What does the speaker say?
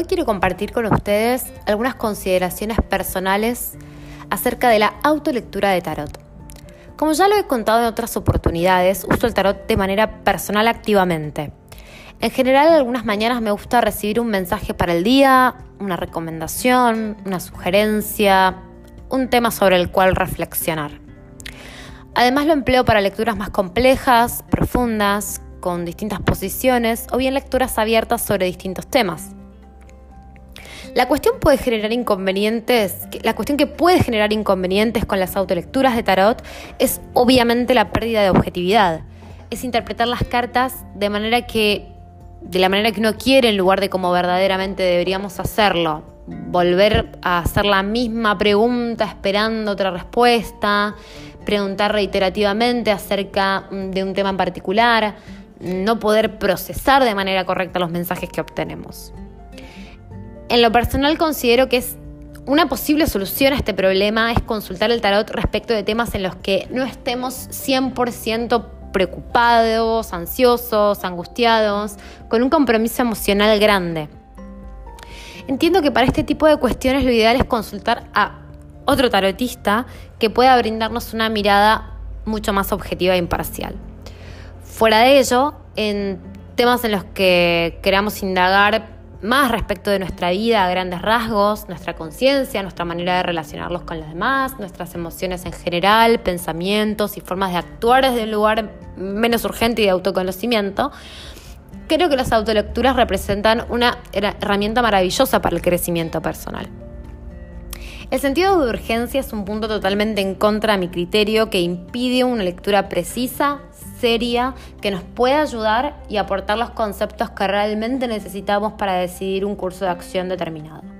Hoy quiero compartir con ustedes algunas consideraciones personales acerca de la autolectura de tarot. Como ya lo he contado en otras oportunidades, uso el tarot de manera personal activamente. En general, algunas mañanas me gusta recibir un mensaje para el día, una recomendación, una sugerencia, un tema sobre el cual reflexionar. Además lo empleo para lecturas más complejas, profundas, con distintas posiciones o bien lecturas abiertas sobre distintos temas. La cuestión puede generar inconvenientes, la cuestión que puede generar inconvenientes con las autolecturas de tarot es obviamente la pérdida de objetividad. Es interpretar las cartas de manera que de la manera que uno quiere en lugar de como verdaderamente deberíamos hacerlo. Volver a hacer la misma pregunta esperando otra respuesta, preguntar reiterativamente acerca mm, de un tema en particular, no poder procesar de manera correcta los mensajes que obtenemos. En lo personal considero que es una posible solución a este problema es consultar el tarot respecto de temas en los que no estemos 100% preocupados, ansiosos, angustiados, con un compromiso emocional grande. Entiendo que para este tipo de cuestiones lo ideal es consultar a otro tarotista que pueda brindarnos una mirada mucho más objetiva e imparcial. Fuera de ello, en temas en los que queramos indagar más respecto de nuestra vida a grandes rasgos, nuestra conciencia, nuestra manera de relacionarlos con los demás, nuestras emociones en general, pensamientos y formas de actuar desde un lugar menos urgente y de autoconocimiento, creo que las autolecturas representan una herramienta maravillosa para el crecimiento personal. El sentido de urgencia es un punto totalmente en contra de mi criterio que impide una lectura precisa, seria, que nos pueda ayudar y aportar los conceptos que realmente necesitamos para decidir un curso de acción determinado.